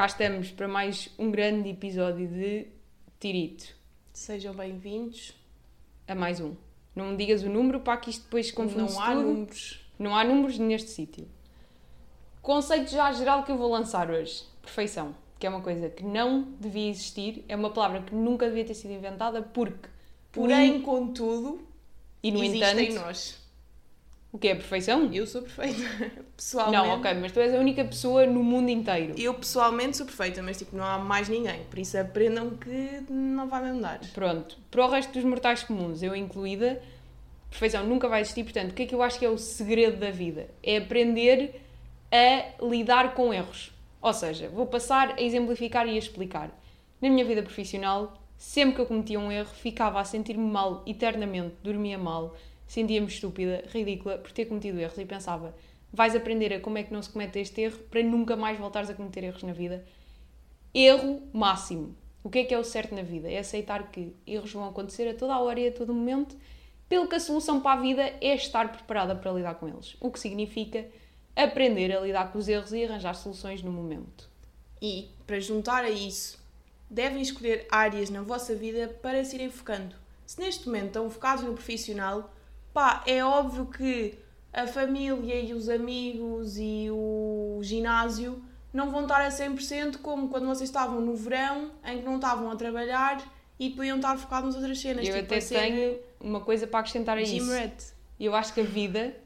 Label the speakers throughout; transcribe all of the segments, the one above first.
Speaker 1: cá estamos para mais um grande episódio de Tirito.
Speaker 2: Sejam bem-vindos.
Speaker 1: A mais um. Não me digas o número para que isto depois confunde
Speaker 2: Não há
Speaker 1: tudo.
Speaker 2: números.
Speaker 1: Não há números neste sítio. Conceito já geral que eu vou lançar hoje. Perfeição. Que é uma coisa que não devia existir. É uma palavra que nunca devia ter sido inventada porque...
Speaker 2: Porém, contudo,
Speaker 1: E no
Speaker 2: existe em
Speaker 1: entanto...
Speaker 2: nós.
Speaker 1: O que é perfeição?
Speaker 2: Eu sou perfeita. Pessoalmente.
Speaker 1: Não, ok, mas tu és a única pessoa no mundo inteiro.
Speaker 2: Eu pessoalmente sou perfeita, mas tipo, não há mais ninguém. Por isso aprendam que não vai mesmo dar.
Speaker 1: Pronto, para o resto dos mortais comuns, eu incluída, perfeição nunca vai existir. Portanto, o que é que eu acho que é o segredo da vida? É aprender a lidar com erros. Ou seja, vou passar a exemplificar e a explicar. Na minha vida profissional, sempre que eu cometia um erro, ficava a sentir-me mal eternamente, dormia mal, sentia-me estúpida, ridícula por ter cometido erros e pensava: vais aprender a como é que não se comete este erro para nunca mais voltares a cometer erros na vida. Erro máximo. O que é que é o certo na vida? É aceitar que erros vão acontecer a toda a hora e a todo momento, pelo que a solução para a vida é estar preparada para lidar com eles. O que significa aprender a lidar com os erros e arranjar soluções no momento.
Speaker 2: E, para juntar a isso, devem escolher áreas na vossa vida para se irem focando. Se neste momento estão focados no profissional, pá, é óbvio que a família e os amigos e o ginásio não vão estar a 100% como quando vocês estavam no verão, em que não estavam a trabalhar e podiam estar focados nas outras cenas.
Speaker 1: Eu
Speaker 2: tipo,
Speaker 1: até tenho uma coisa para acrescentar a isso.
Speaker 2: rat.
Speaker 1: Eu acho que a vida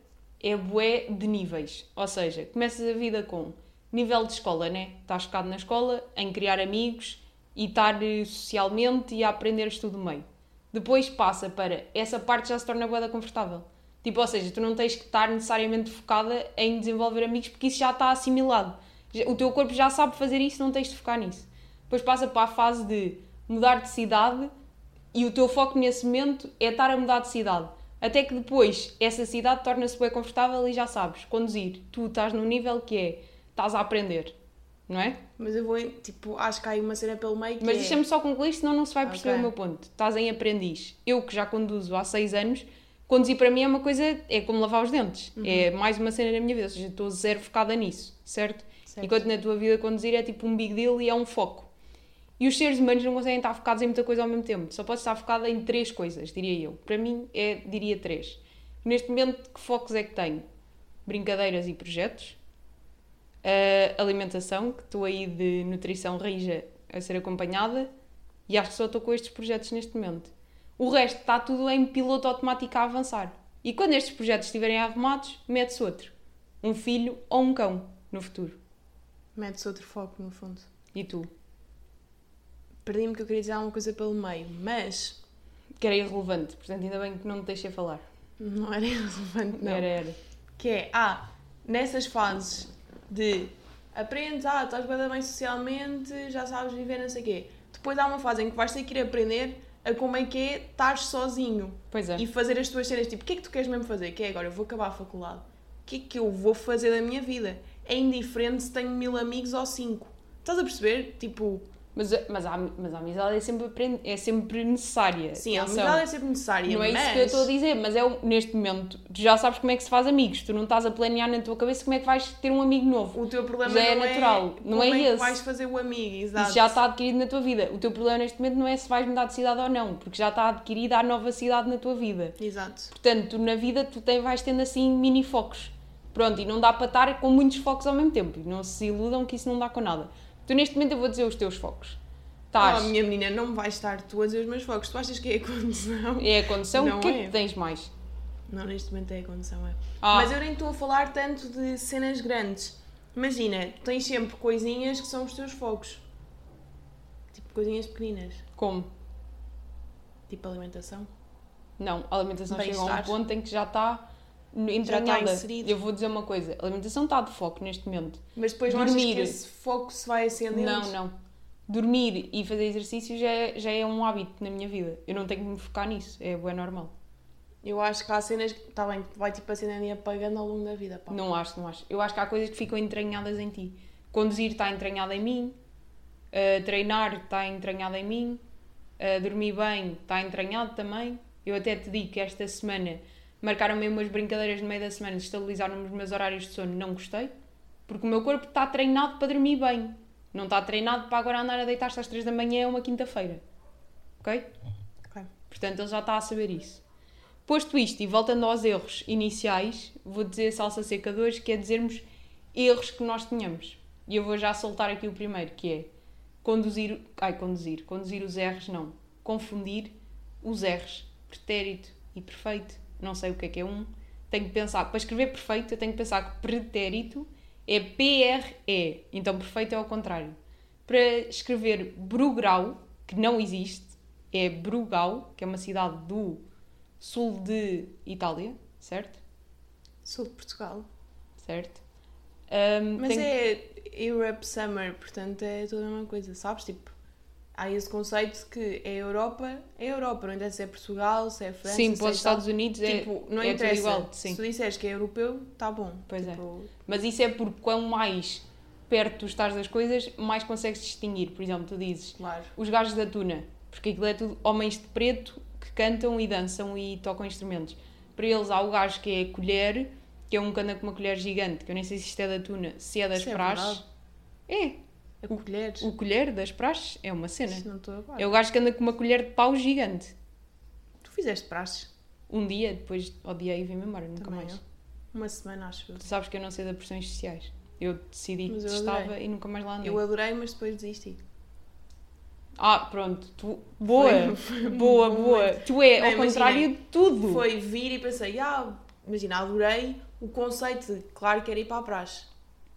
Speaker 1: é bué de níveis. Ou seja, começas a vida com nível de escola, né? Estás focado na escola, em criar amigos e estar eh, socialmente e a aprenderes tudo meio. Depois passa para essa parte já se torna da confortável. Tipo, ou seja, tu não tens que estar necessariamente focada em desenvolver amigos porque isso já está assimilado. O teu corpo já sabe fazer isso, não tens de focar nisso. Depois passa para a fase de mudar de cidade e o teu foco nesse momento é estar a mudar de cidade. Até que depois essa cidade torna-se bem confortável e já sabes, conduzir. Tu estás num nível que é, estás a aprender, não é?
Speaker 2: Mas eu vou, tipo, acho que há aí uma cena pelo meio que
Speaker 1: Mas
Speaker 2: é...
Speaker 1: deixa-me só concluir, senão não se vai perceber
Speaker 2: Ok.
Speaker 1: o meu ponto. Estás em aprendiz. Eu que já conduzo há seis anos, conduzir para mim é uma coisa, é como lavar os dentes.
Speaker 2: Uhum.
Speaker 1: É mais uma cena na minha vida, ou seja, estou zero focada nisso, certo?
Speaker 2: Certo.
Speaker 1: Enquanto na tua vida conduzir é tipo um big deal e é um foco. E os seres humanos não conseguem estar focados em muita coisa ao mesmo tempo. Só pode estar focada em três coisas, diria eu. Para mim, é, diria três. Neste momento, que focos é que tenho? Brincadeiras e projetos. A alimentação, que estou aí de nutrição rija a ser acompanhada. E acho que só estou com estes projetos neste momento. O resto está tudo em piloto automático a avançar. E quando estes projetos estiverem arrumados, mete-se outro. Um filho ou um cão, no futuro.
Speaker 2: Mete-se outro foco, no fundo.
Speaker 1: E tu?
Speaker 2: Perdi-me que eu queria dizer alguma coisa pelo meio, mas
Speaker 1: Que era irrelevante, portanto ainda bem que não te deixei falar.
Speaker 2: não era relevante, não.
Speaker 1: Era, era.
Speaker 2: Que é, ah, nessas fases de aprendes, ah, estás bem, bem socialmente, já sabes viver, não sei o quê. Depois há uma fase em que vais ter que ir aprender a como é que é estar sozinho
Speaker 1: Pois é.
Speaker 2: e fazer as tuas cenas. Tipo, o que é que tu queres mesmo fazer? Que é agora, eu vou acabar a faculdade. O que é que eu vou fazer da minha vida? É indiferente se tenho mil amigos ou cinco. Estás a perceber? Tipo,
Speaker 1: Mas, mas, a, mas a amizade é sempre, é sempre necessária.
Speaker 2: sim, a amizade é sempre necessária,
Speaker 1: Não é
Speaker 2: mas...
Speaker 1: isso que eu estou a dizer, mas é neste momento, tu já sabes como é que se faz amigos, tu não estás a planear na tua cabeça como é que vais ter um amigo novo.
Speaker 2: O teu problema
Speaker 1: Já é
Speaker 2: não
Speaker 1: natural, não
Speaker 2: como
Speaker 1: é
Speaker 2: é que
Speaker 1: esse.
Speaker 2: vais fazer o amigo, exato.
Speaker 1: Isso já está adquirido na tua vida. O teu problema neste momento não é se vais mudar de cidade ou não, porque já está adquirida a nova cidade na tua vida.
Speaker 2: Exato.
Speaker 1: Portanto, tu na vida tu tem, vais tendo assim mini focos. Pronto, e não dá para estar com muitos focos ao mesmo tempo. Não se iludam que isso não dá com nada. Tu neste momento eu vou dizer os teus focos. Estás.
Speaker 2: Oh, minha menina, não me vais estar tu a dizer os meus focos. Tu achas que é a condição?
Speaker 1: É a condição.
Speaker 2: Não
Speaker 1: o que é
Speaker 2: é.
Speaker 1: que tens mais?
Speaker 2: Não, neste momento é a condição, é.
Speaker 1: Ah.
Speaker 2: Mas eu nem estou a falar tanto de cenas grandes. Imagina, tens sempre coisinhas que são os teus focos. Tipo, coisinhas pequeninas.
Speaker 1: Como?
Speaker 2: Tipo alimentação.
Speaker 1: Não, a alimentação chega a um ponto em que já está entranhada. eu vou dizer uma coisa: a alimentação está de foco neste momento.
Speaker 2: Mas depois não achas
Speaker 1: Dormir.
Speaker 2: que esse foco se vai acendendo?
Speaker 1: Não, não. Dormir e fazer exercício já é, já é um hábito na minha vida. Eu não tenho que me focar nisso. É bem normal.
Speaker 2: Eu acho que há cenas que, está bem, vai tipo acendendo e apagando ao longo da vida, pá.
Speaker 1: Não acho, não acho. Eu acho que há coisas que ficam entranhadas em ti. Conduzir está entranhado em mim. uh, treinar está entranhado em mim. uh, dormir bem está entranhado também. Eu até te digo que esta semana marcaram-me umas brincadeiras no meio da semana, estabilizaram os meus horários de sono. Não gostei. Porque o meu corpo está treinado para dormir bem. Não está treinado para agora andar a deitar-se às 3 da manhã uma quinta-feira. Ok?
Speaker 2: Ok.
Speaker 1: Portanto, ele já está a saber isso. Posto isto e voltando aos erros iniciais, vou dizer salsa seca 2, que é dizermos erros que nós tenhamos. E eu vou já soltar aqui o primeiro, que é conduzir. Ai, conduzir. Conduzir os R's, não. Confundir os R's. Pretérito e perfeito. Não sei o que é que é um. Tenho que pensar. Para escrever perfeito, eu tenho que pensar que pretérito é P-R-E. Então perfeito é ao contrário. Para escrever Brugrau, que não existe, é Brugau, que é uma cidade do sul de Itália, certo?
Speaker 2: Sou de Portugal.
Speaker 1: Certo. Um,
Speaker 2: Mas
Speaker 1: tenho-
Speaker 2: é Europe Summer, portanto é toda a mesma coisa, sabes? Tipo, há esse conceito que é Europa, é Europa, não interessa se é Portugal, se é França,
Speaker 1: Sim,
Speaker 2: se
Speaker 1: para
Speaker 2: é
Speaker 1: os Estados
Speaker 2: tal.
Speaker 1: Unidos é,
Speaker 2: Tipo, não
Speaker 1: é
Speaker 2: interessa.
Speaker 1: igual. Sim.
Speaker 2: Se tu disseres que é europeu, tá bom.
Speaker 1: Pois é.
Speaker 2: tipo,
Speaker 1: Mas isso é porque quão mais perto tu estás das coisas, mais consegues distinguir. Por exemplo, tu dizes
Speaker 2: Claro.
Speaker 1: os gajos da tuna, porque aquilo é tudo homens de preto que cantam e dançam e tocam instrumentos. Para eles há o gajo que é a colher, que é um que anda com uma colher gigante, que eu nem sei se isto é da tuna, se é das
Speaker 2: Isso é
Speaker 1: praxes. É,
Speaker 2: A colheres.
Speaker 1: o colher das praxes é uma cena.
Speaker 2: Isso não estou a par.
Speaker 1: É o gajo que anda com uma colher de pau gigante.
Speaker 2: Tu fizeste praxe
Speaker 1: Um dia, depois odiei e vim-me embora, nunca
Speaker 2: também,
Speaker 1: mais.
Speaker 2: eu. Uma semana, acho.
Speaker 1: Tu sabes que eu não sei de pressões sociais. Eu decidi que
Speaker 2: eu
Speaker 1: estava
Speaker 2: adorei.
Speaker 1: e nunca mais lá andei.
Speaker 2: Eu adorei, mas depois desisti.
Speaker 1: Ah, pronto. Tu... Boa.
Speaker 2: Foi- foi um
Speaker 1: boa,
Speaker 2: bom
Speaker 1: boa.
Speaker 2: momento.
Speaker 1: Tu é
Speaker 2: Não,
Speaker 1: ao contrário de tudo.
Speaker 2: Foi vir e pensei, ah, imagina, adorei o conceito de, claro, quero ir para a praxe.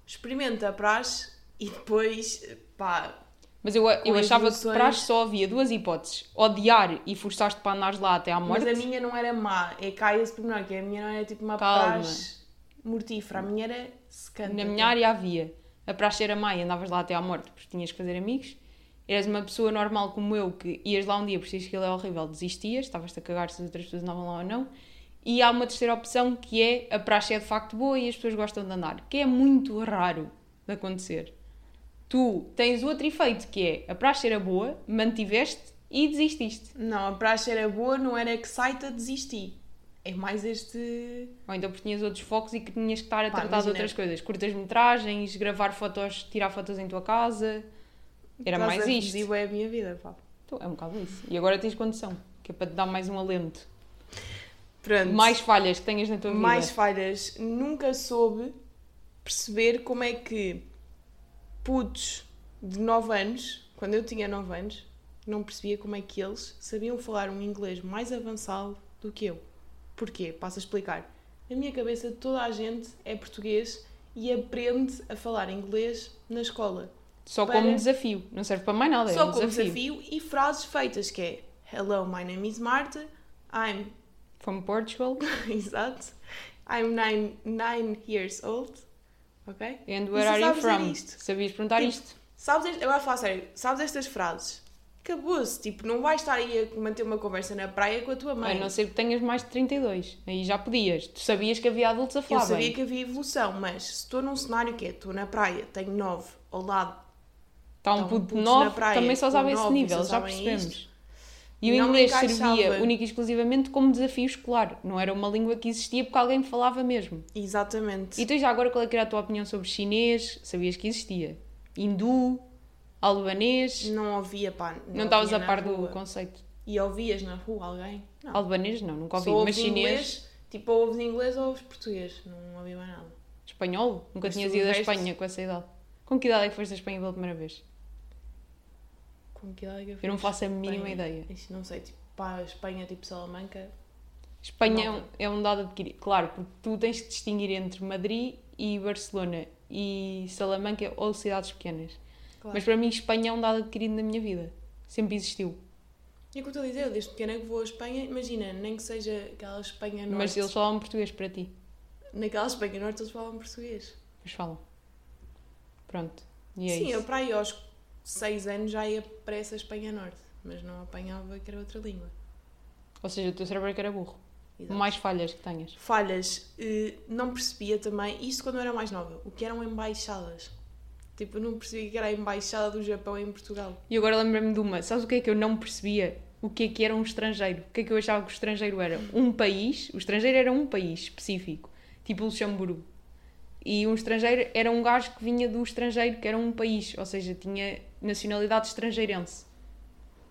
Speaker 2: Experimenta a praxe e depois, pá,
Speaker 1: Mas eu, eu achava que para só havia duas hipóteses. Odiar e forçaste para andares lá até à morte.
Speaker 2: mas a minha não era má. É cá esse pormenor, que a minha não era tipo uma
Speaker 1: Calma.
Speaker 2: praxe mortífera. A minha era secante.
Speaker 1: Na minha área havia. A praxe era má e andavas lá até à morte porque tinhas que fazer amigos. Eras uma pessoa normal como eu que ias lá um dia porque que ele é horrível, desistias, estavas-te a cagar se as outras pessoas andavam lá ou não. E há uma terceira opção que é a praxe é de facto boa e as pessoas gostam de andar, que é muito raro de acontecer. Tu tens outro efeito que é a praxe era boa, mantiveste e desististe.
Speaker 2: Não, a praxe era boa, não era excited, desisti. É mais este.
Speaker 1: Ou então porque tinhas outros focos e que tinhas que estar a
Speaker 2: Pá,
Speaker 1: tratar de outras coisas. Curtas-metragens, gravar fotos, tirar fotos em tua casa. Era
Speaker 2: Estás
Speaker 1: mais isto.
Speaker 2: reduzir bué a minha vida, pá.
Speaker 1: Então, é um bocado isso. E agora tens condição, que é para te dar mais um alento.
Speaker 2: Pronto.
Speaker 1: Mais falhas que tenhas na tua vida.
Speaker 2: mais falhas. Nunca soube perceber como é que putos de 9 anos, quando eu tinha 9 anos, não percebia como é que eles sabiam falar um inglês mais avançado do que eu. Porquê? Passo a explicar. Na minha cabeça, toda a gente é português e aprende a falar inglês na escola.
Speaker 1: Só
Speaker 2: para-
Speaker 1: como desafio. Não serve para mais nada. é
Speaker 2: Só
Speaker 1: um
Speaker 2: como
Speaker 1: desafio.
Speaker 2: desafio e frases feitas, que é Hello, my name is Marta, I'm
Speaker 1: From Portugal.
Speaker 2: Exato. I'm nine, nine years old. Ok?
Speaker 1: And where are you from?
Speaker 2: isto?
Speaker 1: Sabias perguntar
Speaker 2: Tipo,
Speaker 1: isto?
Speaker 2: Sabes, este- agora a falar sério, sabes estas frases? Acabou-se. Tipo, não vais estar aí a manter uma conversa na praia com a tua
Speaker 1: A
Speaker 2: mãe.
Speaker 1: não ser que tenhas mais de 32. Aí já podias. Tu sabias que havia adultos a
Speaker 2: Eu
Speaker 1: falar
Speaker 2: sabia
Speaker 1: bem.
Speaker 2: que havia evolução, mas se estou num cenário que é, estou na praia, tenho nove ao lado,
Speaker 1: Está um
Speaker 2: Estão
Speaker 1: puto de
Speaker 2: putos
Speaker 1: 9,
Speaker 2: na praia
Speaker 1: também só sabe esse nível, já percebemos.
Speaker 2: isto.
Speaker 1: E o
Speaker 2: Não me
Speaker 1: inglês servia única e exclusivamente como desafio escolar. Não era uma língua que existia porque alguém falava mesmo.
Speaker 2: exatamente.
Speaker 1: E tu já agora qual é que era a tua opinião sobre chinês? Sabias que existia? Hindu? Albanês?
Speaker 2: Não ouvia, pá.
Speaker 1: Não estavas a par do
Speaker 2: rua.
Speaker 1: conceito.
Speaker 2: E ouvias na rua alguém? Não.
Speaker 1: Albanês não, nunca ouvi.
Speaker 2: Só
Speaker 1: Mas chinês,
Speaker 2: inglês, tipo, ou ouves inglês ou ouves português. Não ouvi mais nada.
Speaker 1: espanhol? Nunca
Speaker 2: Mas
Speaker 1: tinhas ido
Speaker 2: veste-
Speaker 1: Espanha com essa idade. Com que idade é que foste a Espanha pela primeira vez?
Speaker 2: Com que idade é eu
Speaker 1: Eu não
Speaker 2: a
Speaker 1: faço a mínima
Speaker 2: Espanha?
Speaker 1: ideia.
Speaker 2: Isso não sei, tipo, pá, Espanha, tipo Salamanca.
Speaker 1: Espanha é um, é um dado adquirido. Claro, porque tu tens que distinguir entre Madrid e Barcelona e Salamanca ou cidades pequenas.
Speaker 2: Claro.
Speaker 1: Mas para mim, Espanha é um dado adquirido na minha vida. Sempre existiu.
Speaker 2: E é o que eu estou a dizer, eu desde pequena que vou a Espanha, imagina, nem que seja aquela Espanha norte.
Speaker 1: Mas eles falavam português para ti.
Speaker 2: Naquela Espanha norte eles falam português.
Speaker 1: Mas falam. Pronto. E é
Speaker 2: Sim,
Speaker 1: isso.
Speaker 2: eu para aí aos 6 anos já ia para essa Espanha norte, mas não apanhava que era outra língua.
Speaker 1: Ou seja, o teu cérebro é que era burro.
Speaker 2: Exato.
Speaker 1: Mais falhas que tenhas.
Speaker 2: Falhas, eh, não percebia também, isto quando eu era mais nova, o que eram embaixadas. Tipo, eu não percebia que era a embaixada do Japão em Portugal.
Speaker 1: E agora lembrei-me de uma. Sabes o que é que eu não percebia? O que é que era um estrangeiro? O que é que eu achava que o estrangeiro era? Um país. O estrangeiro era um país específico. Tipo Luxemburgo. E um estrangeiro era um gajo que vinha do estrangeiro, que era um país, ou seja, tinha nacionalidade estrangeirense.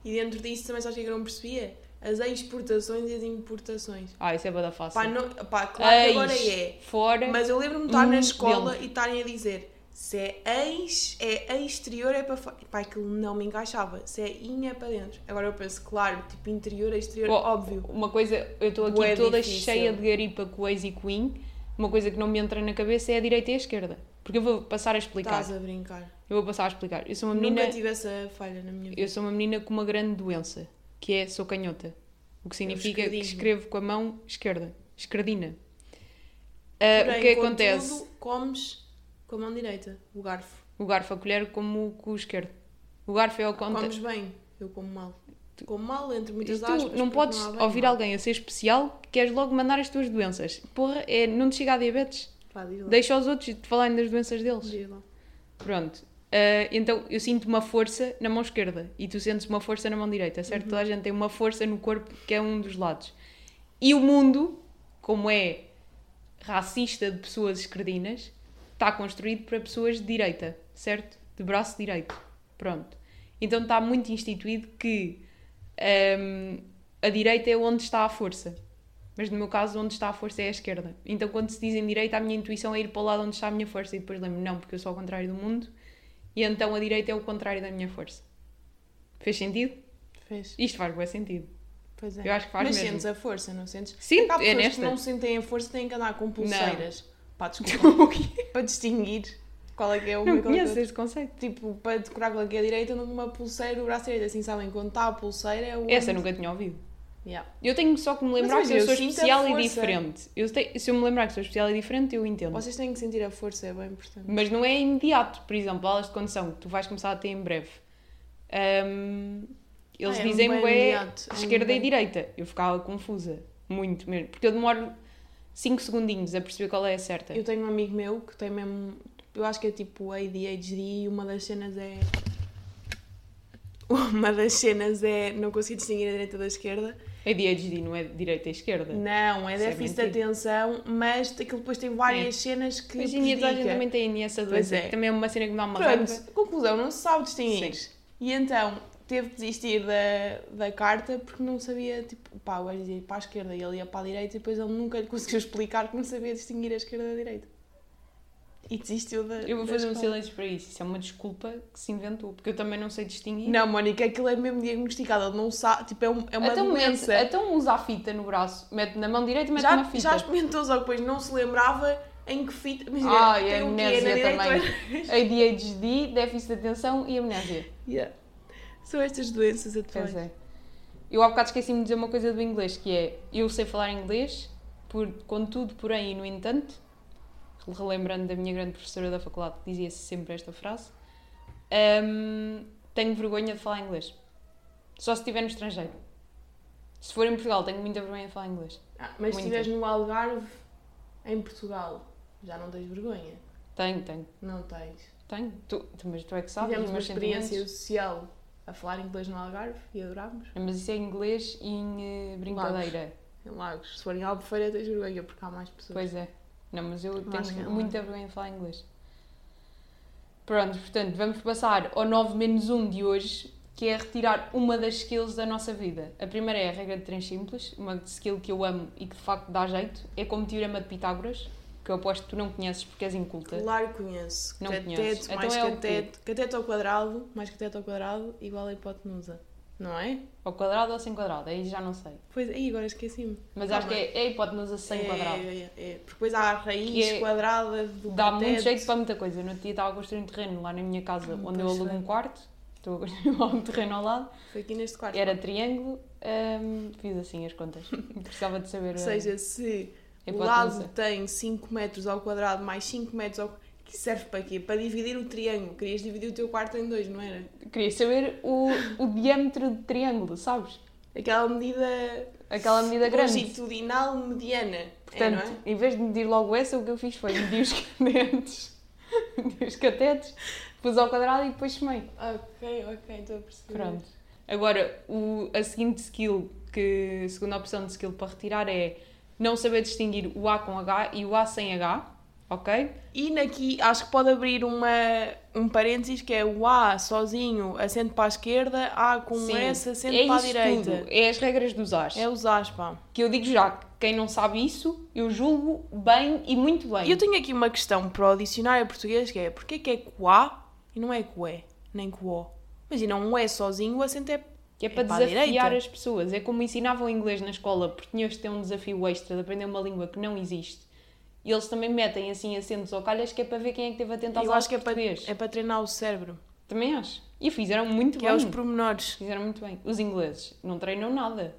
Speaker 2: E dentro disso também que é que eu não percebia? As exportações e as importações.
Speaker 1: Ah, isso é bada fácil.
Speaker 2: Pá, não, pá claro que agora é.
Speaker 1: Fora.
Speaker 2: Mas eu lembro-me de estar na escola
Speaker 1: dentro.
Speaker 2: e estarem a dizer se é ex, é exterior, é para fora. Pá, aquilo não me encaixava. Se é in, é para dentro. Agora eu penso, claro, tipo interior, exterior,
Speaker 1: Oh,
Speaker 2: óbvio.
Speaker 1: Uma coisa, eu estou aqui toda
Speaker 2: difícil.
Speaker 1: cheia de garipa com ex e in. Uma coisa que não me entra na cabeça é a direita e a esquerda. Porque eu vou passar a explicar.
Speaker 2: Estás a brincar.
Speaker 1: Eu vou passar a explicar. Eu sou uma menina,
Speaker 2: Nunca tive essa falha na minha vida.
Speaker 1: eu sou uma menina com uma grande doença, que é sou canhota. O que significa que escrevo com a mão esquerda, esquerdina. Ah,
Speaker 2: Porém,
Speaker 1: o que
Speaker 2: contudo,
Speaker 1: acontece?
Speaker 2: comes com a mão direita, o garfo.
Speaker 1: O garfo, a colher como com o esquerdo. O garfo é ao contrário.
Speaker 2: Comes bem, eu como mal. Como mal, entre muitas
Speaker 1: Tu
Speaker 2: aspas.
Speaker 1: não
Speaker 2: porque
Speaker 1: podes ouvir
Speaker 2: mal.
Speaker 1: alguém a ser especial que queres logo mandar as tuas doenças. Porra, é, não te chega a diabetes.
Speaker 2: Pá, diz lá.
Speaker 1: Deixa aos outros falarem das doenças deles.
Speaker 2: Diz lá.
Speaker 1: Pronto. Ah, então eu sinto uma força na mão esquerda e tu sentes uma força na mão direita, certo?
Speaker 2: Uhum.
Speaker 1: Toda a gente tem uma força no corpo que é um dos lados. E o mundo, como é racista de pessoas esquerdinas, está construído para pessoas de direita, certo? De braço direito. Pronto. Então está muito instituído que ahm, a direita é onde está a força. Mas no meu caso, onde está a força é a esquerda. Então, quando se diz em direita, a minha intuição é ir para o lado onde está a minha força. E depois lembro, não, porque eu sou ao contrário do mundo. E então a direita é o contrário da minha força. Fez sentido?
Speaker 2: Fez.
Speaker 1: Isto faz bem sentido.
Speaker 2: Pois é.
Speaker 1: Eu acho que faz
Speaker 2: Mas
Speaker 1: mesmo.
Speaker 2: sentes a força, não sentes?
Speaker 1: Sinto,
Speaker 2: Há
Speaker 1: é
Speaker 2: pessoas
Speaker 1: nesta.
Speaker 2: que não sentem a força têm que andar com pulseiras. Pá, desculpa.
Speaker 1: O quê?
Speaker 2: para distinguir qual é que é o
Speaker 1: Não
Speaker 2: é é
Speaker 1: conheço
Speaker 2: o-
Speaker 1: este conceito.
Speaker 2: Tipo, para decorar qual é que é a direita, numa pulseira do braço direito. Assim sabem, quando está a pulseira é o.
Speaker 1: Essa nunca tinha ouvido.
Speaker 2: Yeah.
Speaker 1: Eu tenho só que me lembrar
Speaker 2: Mas
Speaker 1: que eu sou
Speaker 2: eu a
Speaker 1: especial e diferente. Eu te- se eu me lembrar que sou especial e diferente, eu entendo.
Speaker 2: Vocês têm que sentir a força, é bem importante.
Speaker 1: Mas não é imediato. Por exemplo, aulas de condução que tu vais começar a ter em breve. Ahm, eles
Speaker 2: Ah, é
Speaker 1: dizem
Speaker 2: bem
Speaker 1: bem
Speaker 2: imediato, é
Speaker 1: esquerda e
Speaker 2: bem.
Speaker 1: direita. Eu ficava confusa. Muito mesmo. Porque eu demoro 5 segundinhos a perceber qual é a certa.
Speaker 2: Eu tenho um amigo meu que tem mesmo. Eu acho que é tipo ADHD e uma das cenas é. Uma das cenas é não conseguir distinguir a direita da esquerda.
Speaker 1: ADHD não é direita e esquerda.
Speaker 2: Não, é
Speaker 1: é
Speaker 2: déficit de
Speaker 1: mentira.
Speaker 2: atenção, mas aquilo depois tem várias cenas que.
Speaker 1: Hoje em toda a gente também tem essa doença.
Speaker 2: é.
Speaker 1: Também é uma cena que me dá uma
Speaker 2: Pronto,
Speaker 1: raiva.
Speaker 2: conclusão, não se sabe distinguir.
Speaker 1: Sim.
Speaker 2: E então teve que desistir da, da carta porque não sabia, tipo, pá, o gajo dizia para a esquerda e ele ia para a direita e depois ele nunca lhe conseguiu explicar que não sabia distinguir a esquerda da direita. E desistiu da.
Speaker 1: Eu vou fazer um silêncio para isso. Isso é uma desculpa que se inventou. Porque eu também não sei distinguir.
Speaker 2: Não, Mónica, aquilo é mesmo diagnosticado, ele não sabe, tipo, é, um- é uma
Speaker 1: então, mete,
Speaker 2: doença.
Speaker 1: então usa a fita no braço. Mete na mão direita e mete
Speaker 2: já,
Speaker 1: uma fita.
Speaker 2: já experimentou, só depois não se lembrava em que fita. Imagina,
Speaker 1: Ah, e a amnésia também. ADHD, déficit de atenção e amnésia.
Speaker 2: Yeah. São estas doenças atuais.
Speaker 1: Pois é. Eu há bocado esqueci-me de dizer uma coisa do inglês, que é, eu sei falar inglês, por, contudo, porém e no entanto, relembrando da minha grande professora da faculdade, que dizia sempre esta frase, hum, tenho vergonha de falar inglês. Só se estiver no estrangeiro. Se for em Portugal, tenho muita vergonha de falar inglês.
Speaker 2: Ah, mas se estiveres no Algarve, em Portugal, já não tens vergonha.
Speaker 1: Tenho, tenho,
Speaker 2: Não tens.
Speaker 1: tenho. Tu, tu- mas tu é que sabes
Speaker 2: Tivemos
Speaker 1: os
Speaker 2: uma experiência social a falar inglês no Algarve e adorámos.
Speaker 1: Mas isso é inglês em eh, brincadeira.
Speaker 2: Em Lagos. Se for em Albufeira, tens vergonha porque há mais pessoas.
Speaker 1: Pois é. Não, mas eu
Speaker 2: é
Speaker 1: tenho muita vergonha de falar inglês. Pronto, portanto, vamos passar ao 9 menos 1 de hoje, que é retirar uma das skills da nossa vida. A primeira é a regra de três simples, uma skill que eu amo e que de facto dá jeito. É como o teorema de Pitágoras, que eu aposto que tu não conheces porque és inculta.
Speaker 2: Claro que conheço.
Speaker 1: Não
Speaker 2: cateto
Speaker 1: conheces.
Speaker 2: mais
Speaker 1: Então é
Speaker 2: cateto, cateto ao quadrado, mais cateto ao quadrado, igual a hipotenusa. Não é?
Speaker 1: Ao quadrado ou sem quadrado, aí já não sei.
Speaker 2: Pois, aí agora esqueci-me.
Speaker 1: Mas
Speaker 2: Calma.
Speaker 1: acho que é, é a hipotenusa sem
Speaker 2: é,
Speaker 1: quadrado.
Speaker 2: É, é, é. Porque depois há a raiz
Speaker 1: Que é-
Speaker 2: quadrada do
Speaker 1: Dá
Speaker 2: cateto.
Speaker 1: muito jeito para muita coisa. No outro dia estava a construir um terreno lá na minha casa,
Speaker 2: Hum,
Speaker 1: onde eu alugo um quarto. Estou a construir um terreno ao lado.
Speaker 2: Foi aqui neste quarto.
Speaker 1: Era triângulo, hum, fiz assim as contas. Precisava de saber.
Speaker 2: Ou seja, se o lado tem 5 metros ao quadrado mais 5 metros ao que serve para quê? Para dividir o triângulo. Querias dividir o teu quarto em dois, não era?
Speaker 1: Queria saber o, o diâmetro de triângulo, sabes?
Speaker 2: Aquela medida
Speaker 1: Aquela medida grande.
Speaker 2: longitudinal mediana.
Speaker 1: Portanto,
Speaker 2: é, não é?
Speaker 1: em vez de medir logo essa, o que eu fiz foi medir os catetos. medir os catetos, pus ao quadrado e depois chamei.
Speaker 2: Ok, ok, estou a perceber.
Speaker 1: Pronto. Agora, o, a seguinte skill, que a segunda opção de skill para retirar é não saber distinguir o A com H e o A sem H. ok?
Speaker 2: E aqui acho que pode abrir uma, um parênteses que é o A sozinho, acento para a esquerda, A com
Speaker 1: Sim,
Speaker 2: S, acento
Speaker 1: é
Speaker 2: para a direita.
Speaker 1: tudo. É as regras dos As.
Speaker 2: É os As, pá.
Speaker 1: Que eu digo já, que quem não sabe isso, eu julgo bem e muito bem.
Speaker 2: E eu tenho aqui uma questão para o dicionário português que é porquê que é com A e não é com E, nem com O? Imagina, um E sozinho, o acento é
Speaker 1: Que é para
Speaker 2: para a
Speaker 1: desafiar as pessoas. É como ensinavam inglês na escola, porque tinhas de ter um desafio extra de aprender uma língua que não existe. E eles também metem assim acentos ou calhas que é para ver quem é que teve a tentar
Speaker 2: Eu acho que é para, é para treinar o cérebro,
Speaker 1: Também acho. E fizeram muito
Speaker 2: que
Speaker 1: bem.
Speaker 2: é os pormenores.
Speaker 1: Fizeram muito bem. Os ingleses não treinam nada.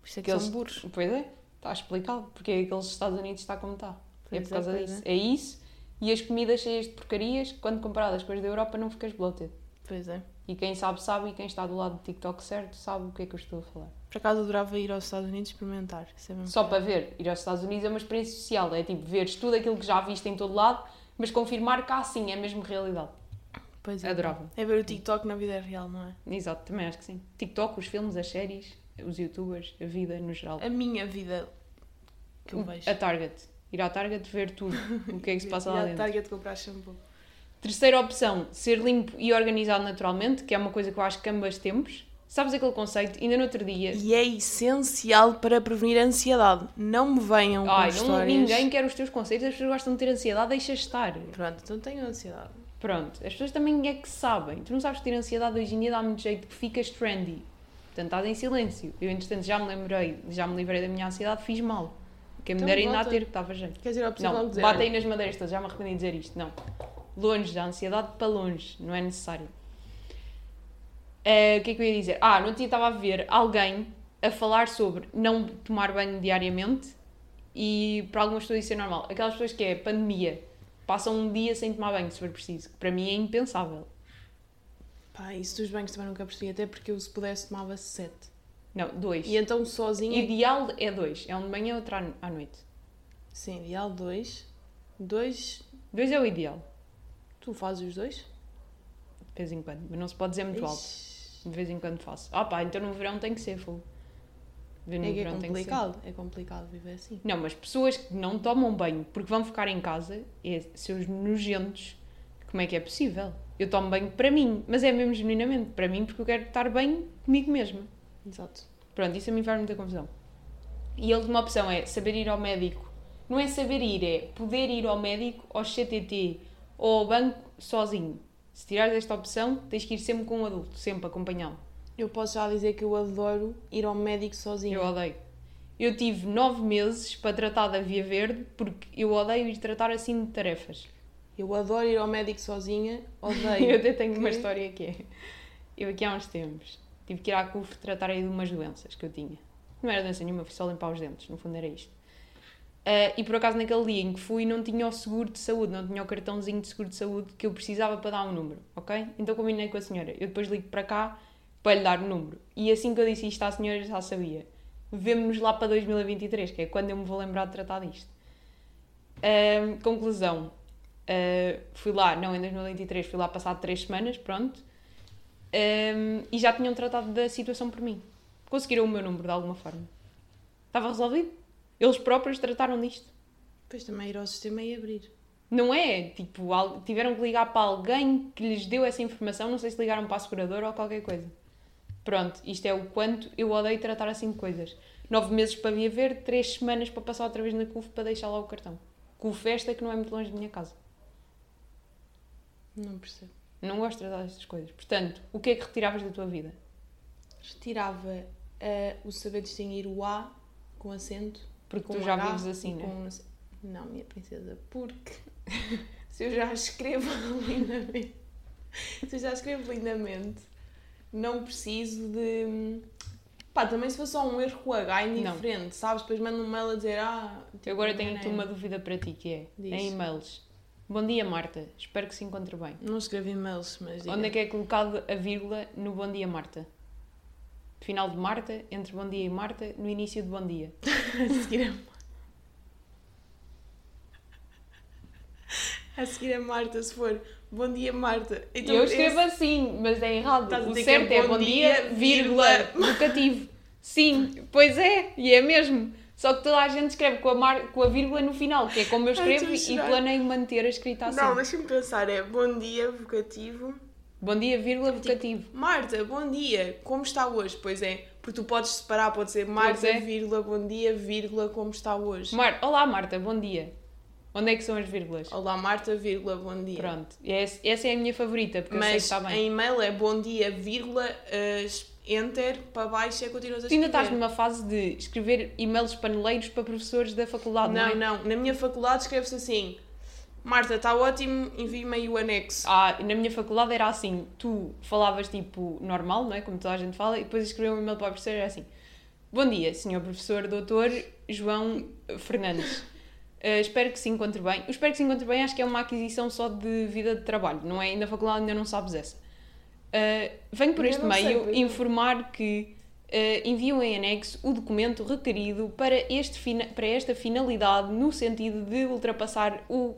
Speaker 2: Por isso é que
Speaker 1: Que eles-
Speaker 2: são burros.
Speaker 1: Pois é, está explicado. Porque é que aqueles Estados Unidos está como está. É
Speaker 2: Pois
Speaker 1: por
Speaker 2: é,
Speaker 1: causa
Speaker 2: pois
Speaker 1: disso. É. isso. E as comidas cheias de porcarias, quando comparadas com as da Europa, não ficas bloated.
Speaker 2: Pois é.
Speaker 1: E quem sabe, sabe. E quem está do lado do TikTok certo, sabe o que é que eu estou a falar.
Speaker 2: Por acaso adorava ir aos Estados Unidos experimentar. É
Speaker 1: Só para ver, ir aos Estados Unidos é uma experiência social. É tipo, veres tudo aquilo que já viste em todo lado, mas confirmar que há sim, é mesmo realidade.
Speaker 2: Pois é.
Speaker 1: Adorava.
Speaker 2: É ver o TikTok na vida real, não é?
Speaker 1: Exato, também acho que sim. TikTok, os filmes, as séries, os youtubers, a vida no geral.
Speaker 2: A minha vida que eu vejo.
Speaker 1: A Target. Ir à Target ver tudo. O que é que se passa lá
Speaker 2: à
Speaker 1: dentro.
Speaker 2: Target comprar shampoo.
Speaker 1: Terceira opção, ser limpo e organizado naturalmente, que é uma coisa que eu acho que ambas temos. Sabes aquele conceito? Ainda no outro dia.
Speaker 2: E é essencial para prevenir a ansiedade. Não me venham com
Speaker 1: Ai, não,
Speaker 2: histórias.
Speaker 1: ninguém quer os teus conceitos, as pessoas gostam de ter ansiedade, deixa estar.
Speaker 2: Pronto, então tenho ansiedade.
Speaker 1: Pronto, as pessoas também é que sabem. Tu não sabes ter ansiedade hoje em dia, dá muito jeito que ficas trendy. Portanto, estás em silêncio. Eu, entretanto, já me lembrei, já me livrei da minha ansiedade, fiz mal. Quem me
Speaker 2: Então,
Speaker 1: der ainda a ter, que estava jeito.
Speaker 2: Quer dizer, ao psicólogo
Speaker 1: Não,
Speaker 2: dizer.
Speaker 1: bate aí nas madeiras todas, já me arrependi de dizer isto. Não. Longe da ansiedade para longe, não é necessário. Eh, O que é que eu ia dizer? Ah, outro dia estava a ver alguém a falar sobre não tomar banho diariamente e para algumas pessoas isso é normal. Aquelas pessoas que é pandemia, passam um dia sem tomar banho, se for preciso, que para mim é impensável.
Speaker 2: Pá, isso dos banhos também nunca percebi, até porque eu se pudesse tomava sete.
Speaker 1: Não, dois.
Speaker 2: E então sozinha.
Speaker 1: Ideal é dois. É um de manhã, outro à à noite.
Speaker 2: Sim, ideal dois. Dois.
Speaker 1: Dois é o ideal,
Speaker 2: Tu fazes os dois?
Speaker 1: de vez em quando. Mas não se pode dizer muito alto.
Speaker 2: Ixi,
Speaker 1: De vez em quando faço. Ah pá, então no verão tem que ser fogo.
Speaker 2: É que é complicado. É complicado viver assim.
Speaker 1: Não, mas pessoas que não tomam banho porque vão ficar em casa, é seus nojentos, como é que é possível? Eu tomo banho para mim, mas é mesmo genuinamente para mim porque eu quero estar bem comigo mesma.
Speaker 2: Exato.
Speaker 1: Pronto, isso a mim faz muita confusão. E a última opção é saber ir ao médico. Não é saber ir, é poder ir ao médico, ao CTT ou ao banco sozinho. Se tirares esta opção, tens que ir sempre com um adulto, sempre acompanhado.
Speaker 2: Eu posso já dizer que eu adoro ir ao médico sozinho.
Speaker 1: Eu odeio. Eu tive nove meses para tratar da Via Verde porque eu odeio ir tratar assim de tarefas.
Speaker 2: Eu adoro ir ao médico sozinha.
Speaker 1: Eu
Speaker 2: Odeio.
Speaker 1: até tenho uma
Speaker 2: que-
Speaker 1: história que é. Eu aqui há uns tempos tive que ir à CUF tratar aí de umas doenças que eu tinha. Não era doença nenhuma, fui só limpar os dentes, no fundo era isto. Ah, e por acaso naquele dia em que fui não tinha o seguro de saúde, não tinha o cartãozinho de seguro de saúde que eu precisava para dar um número, ok? Então combinei com a senhora. Eu depois ligo para cá para lhe dar o número. E assim que eu disse isto à senhora já sabia. Vemo-nos lá para 2023, que é quando eu me vou lembrar de tratar disto. Ahm, conclusão. Ah, fui lá, não em 2023, fui lá passado três semanas, pronto. Ahm, e já tinham tratado da situação por mim. Conseguiram o meu número de alguma forma. Estava resolvido. Eles próprios trataram disto.
Speaker 2: Depois também ir ao sistema e abrir.
Speaker 1: Não é? Tipo, tiveram que ligar para alguém que lhes deu essa informação. Não sei se ligaram para a seguradora ou qualquer coisa. Pronto, isto é o quanto eu odeio tratar assim de coisas. Nove meses para vir ver, três semanas para passar outra vez na CUF para deixar lá o cartão. CUF esta que não é muito longe da minha casa.
Speaker 2: Não percebo.
Speaker 1: Não gosto de tratar destas coisas. Portanto, o que é que retiravas da tua vida?
Speaker 2: Retirava eh, o saber distinguir o A com acento.
Speaker 1: Porque tu já
Speaker 2: H
Speaker 1: vives assim, né?
Speaker 2: ac- Não, minha princesa, porque se eu já escrevo lindamente, se eu já escrevo lindamente, não preciso de. Pá, também se for só um erro com H é indiferente, sabes? Depois mando um mail a dizer, ah.
Speaker 1: Eu agora
Speaker 2: tipo,
Speaker 1: tenho
Speaker 2: não
Speaker 1: aqui
Speaker 2: é.
Speaker 1: uma dúvida para ti, que é,
Speaker 2: Diz.
Speaker 1: em e-mails. Bom dia, Marta. Espero que se encontre bem.
Speaker 2: Não escrevi e-mails, mas. diga.
Speaker 1: Onde é que é colocado a vírgula no bom dia, Marta? Final de Marta, entre bom dia e Marta, no início de bom dia.
Speaker 2: A seguir a... a seguir a Marta, se for bom dia, Marta. Então,
Speaker 1: eu escrevo
Speaker 2: esse-
Speaker 1: assim, mas é errado. O
Speaker 2: dizer
Speaker 1: certo é
Speaker 2: é
Speaker 1: bom
Speaker 2: bom
Speaker 1: dia,
Speaker 2: dia,
Speaker 1: vírgula, vocativo. Sim, pois é, e é mesmo. Só que toda a gente escreve com a, mar... com a vírgula no final, que é como eu escrevo e planeio manter a escrita assim.
Speaker 2: Não, deixa-me pensar. É bom dia, vocativo.
Speaker 1: Bom dia, vírgula, vocativo.
Speaker 2: Marta, bom dia, como está hoje? Pois é, porque tu podes separar, pode ser Marta,
Speaker 1: é.
Speaker 2: vírgula, bom dia, vírgula, como está hoje?
Speaker 1: Mar... Olá, Marta, bom dia. Onde é que são as vírgulas?
Speaker 2: Olá, Marta, vírgula, bom dia.
Speaker 1: Pronto, essa essa é a minha favorita, porque eu sei que
Speaker 2: Mas
Speaker 1: está bem.
Speaker 2: em e-mail é bom dia, vírgula, eh, enter, para baixo é continuas a
Speaker 1: Tu ainda
Speaker 2: escrever.
Speaker 1: estás numa fase de escrever e-mails paneleiros para professores da faculdade, não,
Speaker 2: Não,
Speaker 1: é?
Speaker 2: não, na minha faculdade escreve-se assim, Marta, está ótimo, envie-me aí o anexo.
Speaker 1: Ah, na minha faculdade era assim, tu falavas tipo normal, não é? Como toda a gente fala, e depois escrevia um e-mail para o professor era assim: Bom dia, senhor professor doutor João Fernandes. Uh, espero que se encontre bem. O espero que se encontre bem acho que é uma aquisição só de vida de trabalho, não é? E na faculdade ainda não sabes essa. Uh, venho por
Speaker 2: Eu
Speaker 1: este
Speaker 2: sei,
Speaker 1: meio
Speaker 2: não.
Speaker 1: informar que uh, enviam em anexo o documento requerido para, este para esta finalidade no sentido de ultrapassar o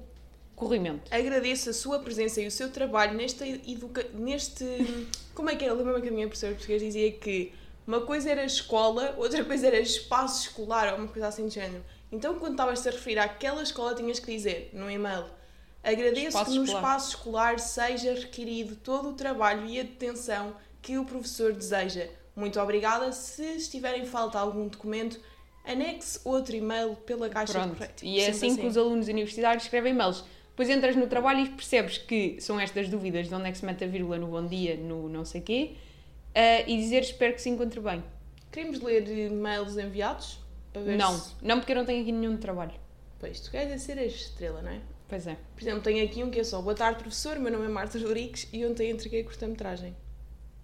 Speaker 1: corrimento.
Speaker 2: Agradeço a sua presença e o seu trabalho nesta educa... neste... Como é que era? Lembro-me que a minha professora de português dizia que uma coisa era escola, outra coisa era espaço escolar, ou uma coisa assim de género. Então, quando estavas a referir àquela escola, tinhas que dizer, no e-mail, agradeço
Speaker 1: Espaço
Speaker 2: que no
Speaker 1: escolar.
Speaker 2: espaço escolar seja requerido todo o trabalho e atenção que o professor deseja. Muito obrigada. Se estiver em falta algum documento, anexe outro e-mail pela caixa de
Speaker 1: Pronto.
Speaker 2: correio.
Speaker 1: E é
Speaker 2: Sempre
Speaker 1: assim, que os alunos universitários escrevem e-mails. Depois entras no trabalho e percebes que são estas dúvidas de onde é que se mete a vírgula no bom dia, no não sei quê, eh, e dizer espero que se encontre bem.
Speaker 2: Queremos ler e-mails enviados? Para ver
Speaker 1: Não,
Speaker 2: se...
Speaker 1: não porque eu não tenho aqui nenhum de trabalho.
Speaker 2: Pois, tu queres é ser a estrela, não é?
Speaker 1: Pois é.
Speaker 2: Por exemplo, tenho aqui um que é só Boa tarde, professor, meu nome é Marta Rodrigues e ontem entreguei a curta-metragem.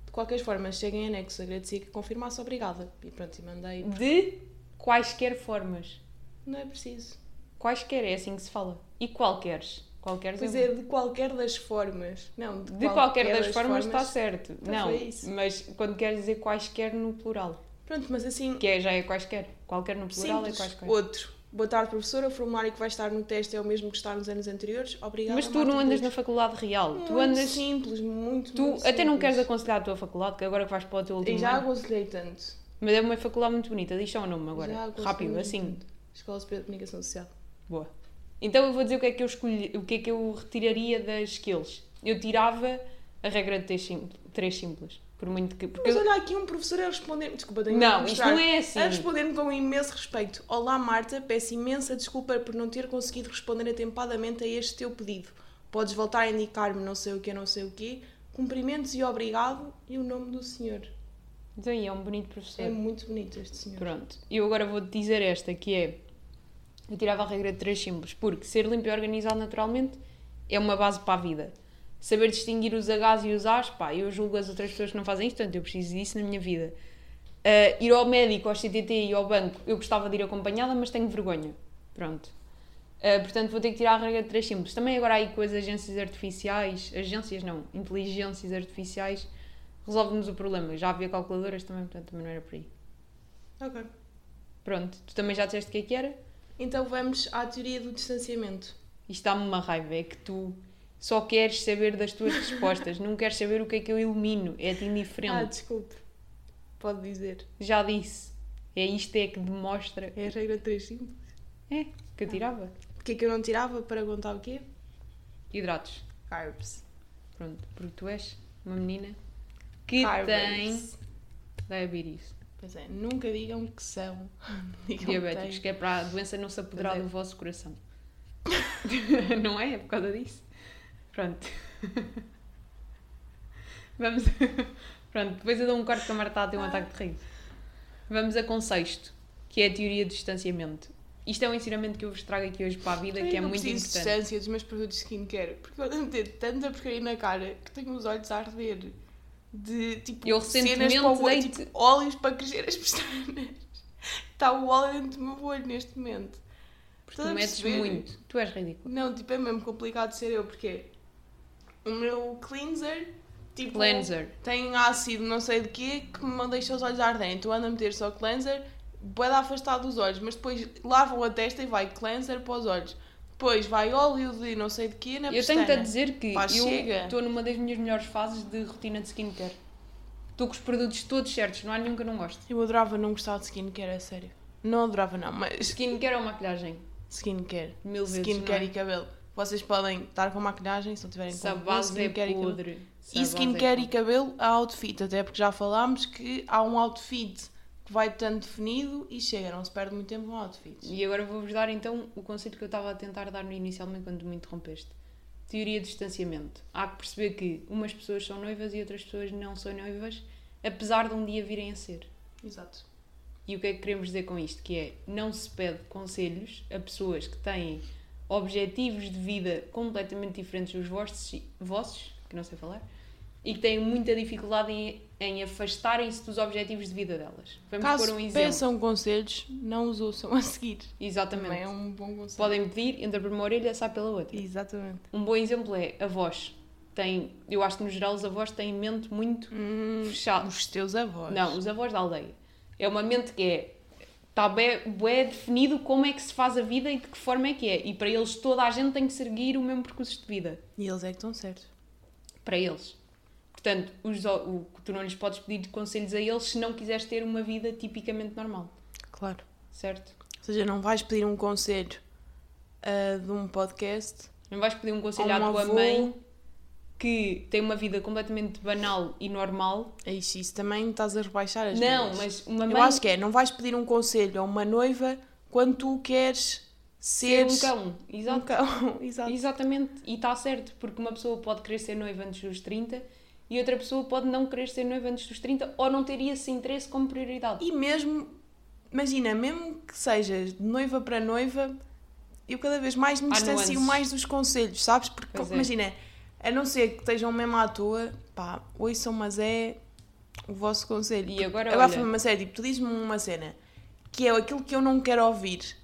Speaker 2: De qualquer forma, cheguem em anexo, agradecia que confirmasse, obrigada. E pronto, e mandei.
Speaker 1: De quaisquer formas.
Speaker 2: Não é preciso.
Speaker 1: Quaisquer, é assim que se fala. E qualqueres. Qualqueres
Speaker 2: Pois
Speaker 1: é
Speaker 2: é, de qualquer das formas. Não, de,
Speaker 1: De qualquer das formas está certo.
Speaker 2: Então
Speaker 1: não, mas quando queres dizer quaisquer no plural.
Speaker 2: Pronto, mas assim,
Speaker 1: Que é, já é quaisquer. Qualquer no plural
Speaker 2: simples.
Speaker 1: é quaisquer.
Speaker 2: Outro. Boa tarde, professora. O formulário que vai estar no teste é o mesmo que está nos anos anteriores. Obrigada.
Speaker 1: Mas tu não andas na faculdade real.
Speaker 2: Muito
Speaker 1: tu andas.
Speaker 2: simples, muito,
Speaker 1: Tu
Speaker 2: muito
Speaker 1: até não
Speaker 2: simples.
Speaker 1: queres aconselhar a tua faculdade, que agora que vais para o teu último
Speaker 2: E já
Speaker 1: ano.
Speaker 2: aconselhei tanto.
Speaker 1: Mas é uma faculdade muito bonita, diz só o nome agora. Rápido, assim.
Speaker 2: tanto. Escola Superior de Comunicação Social.
Speaker 1: Boa. Então eu vou dizer o que é que eu escolhi, o que é que eu retiraria das skills. Eu tirava a regra de três simples. Três simples por muito que. Porque
Speaker 2: Mas olha aqui um professor a responder. Desculpa, tenho
Speaker 1: Não, isto não é assim.
Speaker 2: A responder-me com imenso respeito. Olá, Marta, peço imensa desculpa por não ter conseguido responder atempadamente a este teu pedido. Podes voltar a indicar-me não sei o que, não sei o quê. Cumprimentos e obrigado e o nome do senhor.
Speaker 1: Então é um bonito professor.
Speaker 2: É muito bonito este senhor.
Speaker 1: Pronto. E eu agora vou-te dizer esta, que é... Eu tirava a regra de três simples, porque ser limpo e organizado naturalmente é uma base para a vida. Saber distinguir os Hs e os As, pá, eu julgo as outras pessoas que não fazem isto, portanto eu preciso disso na minha vida. Ah, ir ao médico, ao CTT e ao banco, eu gostava de ir acompanhada, mas tenho vergonha. Pronto. Ah, portanto vou ter que tirar a regra de três simples. Também agora aí com as agências artificiais, agências não, inteligências artificiais, resolve-nos o problema. Já havia calculadoras também, portanto também não era por aí.
Speaker 2: Ok.
Speaker 1: Pronto, tu também já disseste o que é que era?
Speaker 2: Então vamos à teoria do distanciamento.
Speaker 1: Isto dá-me uma raiva, é que tu só queres saber das tuas respostas, não queres saber o que é que eu elimino, é-te
Speaker 2: Ah,
Speaker 1: indiferente.
Speaker 2: desculpe. Pode dizer.
Speaker 1: Já disse. É isto é que demonstra.
Speaker 2: É a regra 3 simples.
Speaker 1: É, que eu tirava.
Speaker 2: Porquê que eu não tirava para aguentar o quê?
Speaker 1: Hidratos.
Speaker 2: Carbs.
Speaker 1: Pronto, porque tu és uma menina que
Speaker 2: Carbs.
Speaker 1: tem diabetes.
Speaker 2: Pois é, nunca digam que são. Digam que
Speaker 1: Diabéticos,
Speaker 2: têm.
Speaker 1: que é para a doença não se apoderar
Speaker 2: é.
Speaker 1: do vosso coração. não é? É por causa disso. Pronto. Vamos. Pronto, depois eu dou um corte que a Marta ter um ataque de riso. Vamos a conceito, que é a teoria do distanciamento. Isto é um ensinamento que eu vos trago aqui hoje para a vida,
Speaker 2: Eu
Speaker 1: que é muito importante.
Speaker 2: distância dos meus produtos de skincare, porque eu ando meter tanta porcaria na cara que tenho os olhos a arder. De tipo,
Speaker 1: Eu
Speaker 2: cenas para o olho, tipo, óleos para crescer as pestanas. Está o óleo dentro do meu olho neste momento.
Speaker 1: Porque
Speaker 2: Estás
Speaker 1: tu metes muito. Tu és ridículo.
Speaker 2: Não, tipo, é mesmo complicado ser eu, porque o meu cleanser, tipo,
Speaker 1: Cleanser.
Speaker 2: tem ácido não sei de quê que me deixa os olhos arderem. Então ando a meter só cleanser, pode afastar dos olhos, mas depois lavam a testa e vai cleanser para os olhos. Depois vai óleo de não sei de quê na
Speaker 1: Eu
Speaker 2: pestana.
Speaker 1: tenho-te a dizer que
Speaker 2: Pá,
Speaker 1: eu estou numa das minhas melhores fases de rotina de skincare. Estou com os produtos todos certos, não há nenhum que eu não gosto.
Speaker 2: Eu adorava não gostar de skincare, a sério. Não adorava, não, mas
Speaker 1: Skincare ou maquilhagem?
Speaker 2: skincare.
Speaker 1: Mil vezes,
Speaker 2: Skincare
Speaker 1: não é?
Speaker 2: e cabelo. Vocês podem estar com maquilhagem se não tiverem
Speaker 1: Se
Speaker 2: com
Speaker 1: base é
Speaker 2: skincare e cabelo.
Speaker 1: podre. se a
Speaker 2: E
Speaker 1: base é
Speaker 2: skincare e cabelo, a outfit. Até porque já falámos que há um outfit vai tanto definido e chega, não se perde muito tempo no outfit.
Speaker 1: E agora vou-vos dar então o conceito que eu estava a tentar dar no inicialmente quando me interrompeste. Teoria de distanciamento. Há que perceber que umas pessoas são noivas e outras pessoas não são noivas, apesar de um dia virem a ser.
Speaker 2: Exato.
Speaker 1: E o que é que queremos dizer com isto? Que é, não se pede conselhos a pessoas que têm objetivos de vida completamente diferentes dos vossos, vossos que não sei falar, e que têm muita dificuldade em, em afastarem-se dos objetivos de vida delas. Vamos
Speaker 2: Caso
Speaker 1: pôr um exemplo.
Speaker 2: peçam conselhos, não os ouçam a seguir.
Speaker 1: Exatamente.
Speaker 2: Também é um bom conselho.
Speaker 1: Podem pedir, entra por uma orelha, sai pela outra.
Speaker 2: Exatamente.
Speaker 1: Um bom exemplo é avós. Tem, eu acho que no geral os avós têm mente muito
Speaker 2: Hum,
Speaker 1: fechada.
Speaker 2: os teus avós.
Speaker 1: Não, os avós da aldeia. É uma mente que é. Está bem, bué definido como é que se faz a vida e de que forma é que é. E para eles toda a gente tem que seguir o mesmo percurso de vida.
Speaker 2: E eles é que estão certos.
Speaker 1: Para eles. Portanto, os, o, tu não lhes podes pedir conselhos a eles se não quiseres ter uma vida tipicamente normal.
Speaker 2: Claro.
Speaker 1: Certo?
Speaker 2: Ou seja, não vais pedir um conselho ah, de um podcast.
Speaker 1: Não vais pedir um conselho
Speaker 2: A
Speaker 1: à
Speaker 2: um
Speaker 1: tua
Speaker 2: avô.
Speaker 1: mãe que tem uma vida completamente banal e normal.
Speaker 2: É isso, isso também estás a rebaixar as
Speaker 1: Não, mas uma
Speaker 2: Eu
Speaker 1: mãe
Speaker 2: acho que é, não vais pedir um conselho a uma noiva quando tu queres
Speaker 1: ser
Speaker 2: ser
Speaker 1: um cão.
Speaker 2: Um
Speaker 1: Exato.
Speaker 2: cão. Exato.
Speaker 1: Exatamente, e está certo, porque uma pessoa pode querer ser noiva antes dos 30 e outra pessoa pode não querer ser noiva antes dos 30 ou não ter esse interesse como prioridade.
Speaker 2: E mesmo, imagina, mesmo que sejas de noiva para noiva, eu cada vez mais me distancio mais dos conselhos, sabes? Porque,
Speaker 1: Pois é.
Speaker 2: imagina, a não ser que estejam mesmo à toa, pá, ouçam, mas é o vosso conselho.
Speaker 1: E agora,
Speaker 2: Agora
Speaker 1: olha-
Speaker 2: foi uma série, tipo, tu dizes-me uma cena que é aquilo que eu não quero ouvir.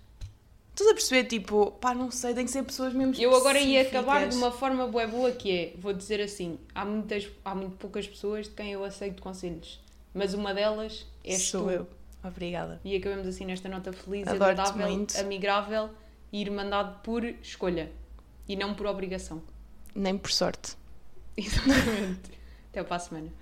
Speaker 2: Estás a perceber, tipo, pá, não sei, tem que ser pessoas mesmo
Speaker 1: Eu agora ia acabar de uma forma bué boa que é, vou dizer assim, há, muitas, há muito poucas pessoas de quem eu aceito conselhos, mas uma delas és
Speaker 2: Sou
Speaker 1: tu.
Speaker 2: eu. Obrigada.
Speaker 1: E acabamos assim nesta nota feliz, agradável,
Speaker 2: muito.
Speaker 1: amigável e irmandade por escolha e não por obrigação.
Speaker 2: Nem por sorte.
Speaker 1: Exatamente. Até para a semana.